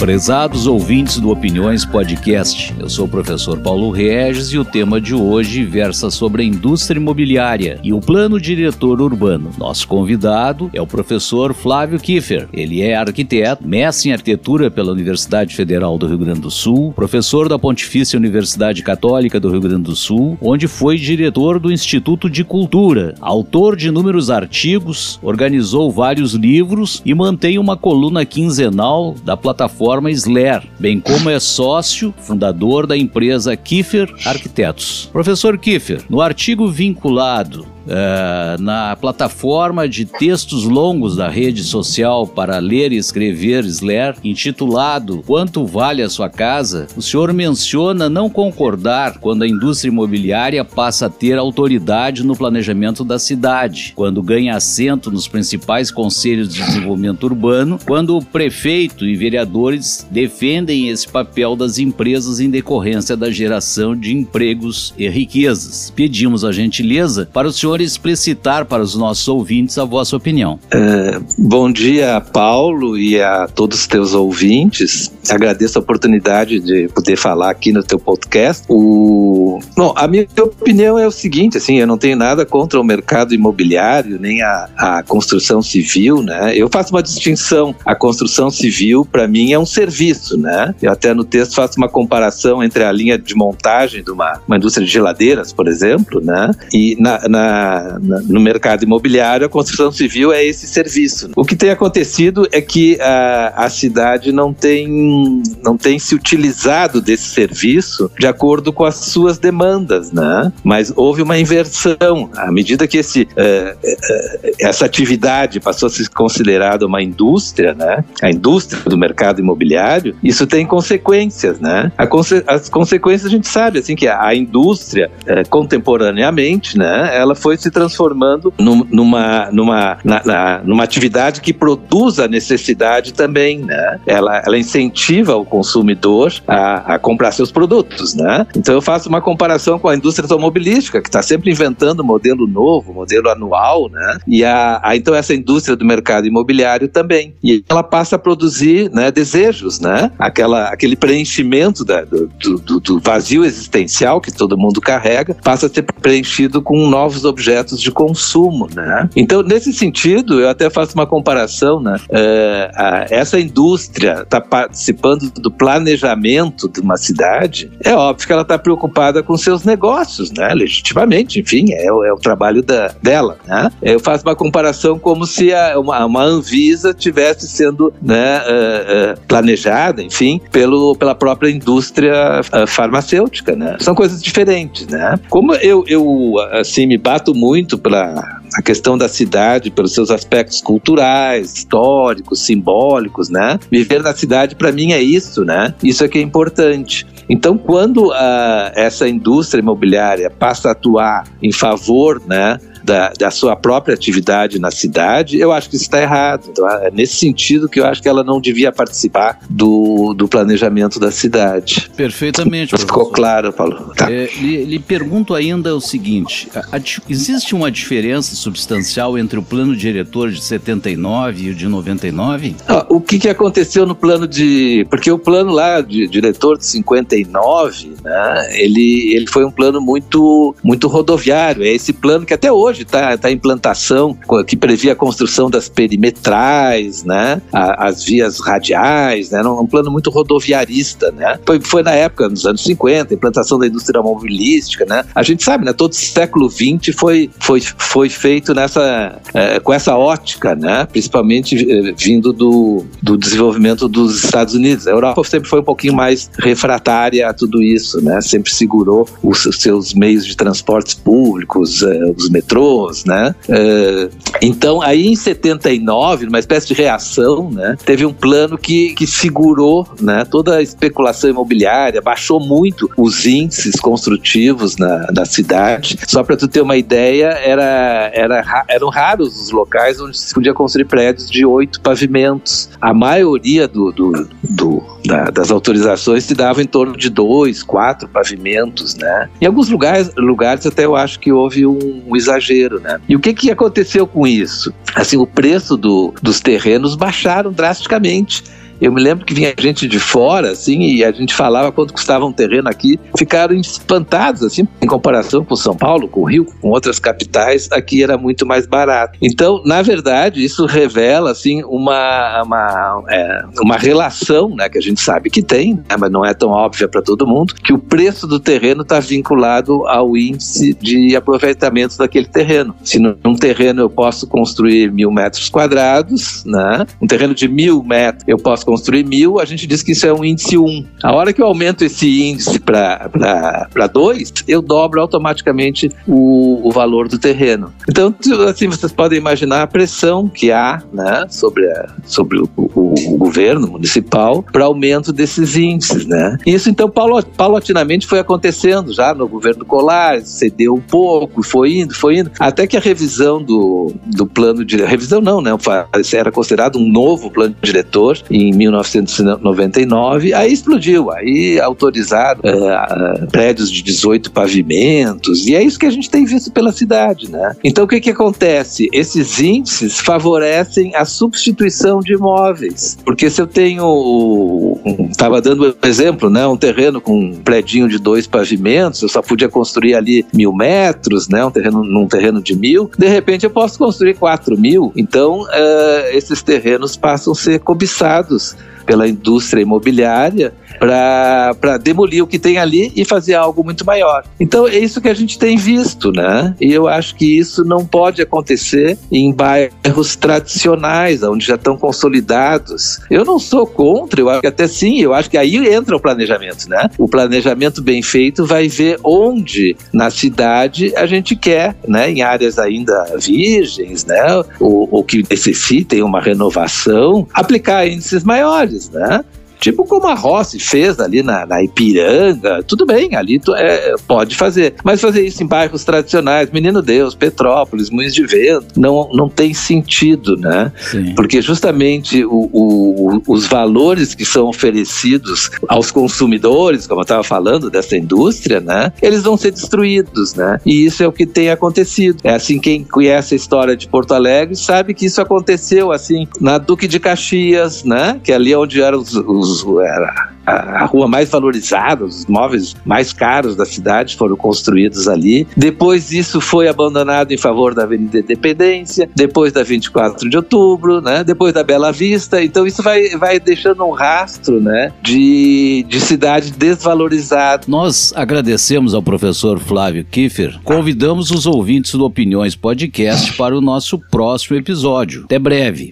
Prezados ouvintes do Opiniões Podcast, eu sou o professor Paulo Regis e o tema de hoje versa sobre a indústria imobiliária e o plano diretor urbano. Nosso convidado é o professor Flávio Kiefer. Ele é arquiteto, mestre em arquitetura pela Universidade Federal do Rio Grande do Sul, professor da Pontifícia Universidade Católica do Rio Grande do Sul, onde foi diretor do Instituto de Cultura, autor de inúmeros artigos, organizou vários livros e mantém uma coluna quinzenal da plataforma plataforma Sler, bem como é sócio fundador da empresa Kiefer Arquitetos. Professor Kiefer, no artigo vinculado uh, na plataforma de textos longos da rede social para ler e escrever Sler, intitulado Quanto Vale a Sua Casa, o senhor menciona não concordar quando a indústria imobiliária passa a ter autoridade no planejamento da cidade, quando ganha assento nos principais conselhos de desenvolvimento urbano, quando o prefeito e vereadores defendem esse papel das empresas em decorrência da geração de empregos e riquezas. Pedimos a gentileza para o senhor senhor explicitar para os nossos ouvintes a vossa opinião. É, bom dia, Paulo, e a todos os teus ouvintes. Agradeço a oportunidade de poder falar aqui no teu podcast. O... Bom, a minha opinião é o seguinte, assim, eu não tenho nada contra o mercado imobiliário, nem a, a construção civil, né? Eu faço uma distinção. A construção civil, para mim, é um serviço, né? Eu até no texto faço uma comparação entre a linha de montagem de uma, uma indústria de geladeiras, por exemplo, né? E na, na na, no mercado imobiliário, a construção civil é esse serviço. O que tem acontecido é que a, a cidade não tem, não tem se utilizado desse serviço de acordo com as suas demandas, né? Mas houve uma inversão. À medida que esse, uh, uh, essa atividade passou a ser considerada uma indústria, né? A indústria do mercado imobiliário, isso tem consequências, né? Conse as consequências a gente sabe, assim, que a, a indústria, uh, contemporaneamente, né? Ela foi se transformando num, numa, numa, na, na, numa atividade que produz a necessidade também, né? Ela, ela incentiva o consumidor a, a comprar seus produtos, né? Então eu faço uma comparação com a indústria automobilística, que está sempre inventando modelo novo, modelo anual, né? E a, a, então essa indústria do mercado imobiliário também. E ela passa a produzir né, desejos, né? Aquela, aquele preenchimento da, do, do, do vazio existencial que todo mundo carrega passa a ser preenchido com novos objetos de consumo, né? Então, nesse sentido, eu até faço uma comparação, né? É, a, essa indústria está participando do planejamento de uma cidade, é óbvio que ela está preocupada com seus negócios, né? Legitimamente, enfim, é, é o trabalho da, dela, né? Eu faço uma comparação como se a, uma, uma Anvisa tivesse sendo né, uh, uh, planejada, enfim, pelo, pela própria indústria uh, farmacêutica, né? São coisas diferentes, né? Como eu, eu assim, me bato muito pela a questão da cidade, pelos seus aspectos culturais, históricos, simbólicos, né? Viver na cidade, para mim, é isso, né? Isso é que é importante. Então, quando uh, essa indústria imobiliária passa a atuar em favor, né, da, da sua própria atividade na cidade, eu acho que isso está errado. Então, é nesse sentido que eu acho que ela não devia participar do, do planejamento da cidade. Perfeitamente. Ficou claro, Paulo. Tá. É, lhe, lhe, pergunto ainda o seguinte: a, a, existe uma diferença substancial entre o plano diretor de 79 e o de 99? Ah, o que, que aconteceu no plano de. Porque o plano lá de diretor de 59, né, ele, ele foi um plano muito, muito rodoviário. É esse plano que até hoje está tá em implantação, que previa a construção das perimetrais, né, as vias radiais, né, um plano muito rodoviarista, né. Foi, foi na época, nos anos 50, a implantação da indústria mobilística, né. A gente sabe, né, todo século XX foi, foi, foi feito nessa, é, com essa ótica, né, principalmente é, vindo do, do desenvolvimento dos Estados Unidos. A Europa sempre foi um pouquinho mais refratária a tudo isso, né, sempre segurou os, os seus meios de transportes públicos, é, os metrôs, metrôs, né? Uh, então, aí em 79, numa espécie de reação, né, teve um plano que, que segurou né, toda a especulação imobiliária, baixou muito os índices construtivos na, na cidade. Só para tu ter uma ideia, era, era, eram raros os locais onde se podia construir prédios de oito pavimentos. A maioria do, do, do da, das autorizações se dava em torno de dois, quatro pavimentos, né? Em alguns lugares, lugares até eu acho que houve um, um exagero, né? E o que, que aconteceu com isso? Assim, o preço do, dos terrenos baixaram drasticamente Eu me lembro que vinha gente de fora, assim, e a gente falava quanto custava um terreno aqui, ficaram espantados, assim, em comparação com São Paulo, com o Rio, com outras capitais, aqui era muito mais barato. Então, na verdade, isso revela, assim, uma, uma, é, uma relação, né, que a gente sabe que tem, né, mas não é tão óbvia para todo mundo, que o preço do terreno está vinculado ao índice de aproveitamento daquele terreno. Se num terreno eu posso construir mil metros quadrados, né, um terreno de mil metros eu posso construir mil, a gente diz que isso é um índice 1. A hora que eu aumento esse índice para 2, eu dobro automaticamente o, o valor do terreno. Então, assim, vocês podem imaginar a pressão que há né, sobre, a, sobre o, o, o governo municipal para aumento desses índices. Né? Isso, então, paulatinamente foi acontecendo já no governo Colar, cedeu um pouco, foi indo, foi indo, até que a revisão do, do plano de. Revisão não, né? Era considerado um novo plano diretor em 1999, aí explodiu, aí autorizaram uh, prédios de 18 pavimentos, e é isso que a gente tem visto pela cidade, né? Então o que que acontece? Esses índices favorecem a substituição de imóveis, porque se eu tenho, estava um, dando um exemplo, né? Um terreno com um predinho de dois pavimentos, eu só podia construir ali mil metros, né? Um terreno num terreno de mil, de repente eu posso construir quatro mil, então uh, esses terrenos passam a ser cobiçados pela indústria imobiliária para demolir o que tem ali e fazer algo muito maior. Então é isso que a gente tem visto, né? E eu acho que isso não pode acontecer em bairros tradicionais, onde já estão consolidados. Eu não sou contra, eu acho que até sim, eu acho que aí entra o planejamento, né? O planejamento bem feito vai ver onde na cidade a gente quer, né? Em áreas ainda virgens, né? Ou, ou que necessitem uma renovação, aplicar índices maiores, né? Tipo como a Rossi fez ali na, na Ipiranga, tudo bem, ali tu, é, pode fazer. Mas fazer isso em bairros tradicionais, Menino Deus, Petrópolis, Moinhos de Vento, não, não tem sentido, né? Sim. Porque justamente o, o, os valores que são oferecidos aos consumidores, como eu estava falando, dessa indústria, né? Eles vão ser destruídos, né? E isso é o que tem acontecido. É assim, quem conhece a história de Porto Alegre sabe que isso aconteceu, assim, na Duque de Caxias, né? Que é ali onde eram os, os era a, rua mais valorizada, os móveis mais caros da cidade foram construídos ali. Depois isso foi abandonado em favor da Avenida Independência, depois da 24 de outubro, né? depois da Bela Vista. Então isso vai, vai deixando um rastro né? de, de cidade desvalorizada. Nós agradecemos ao professor Flávio Kiefer. Convidamos os ouvintes do Opiniões Podcast para o nosso próximo episódio. Até breve.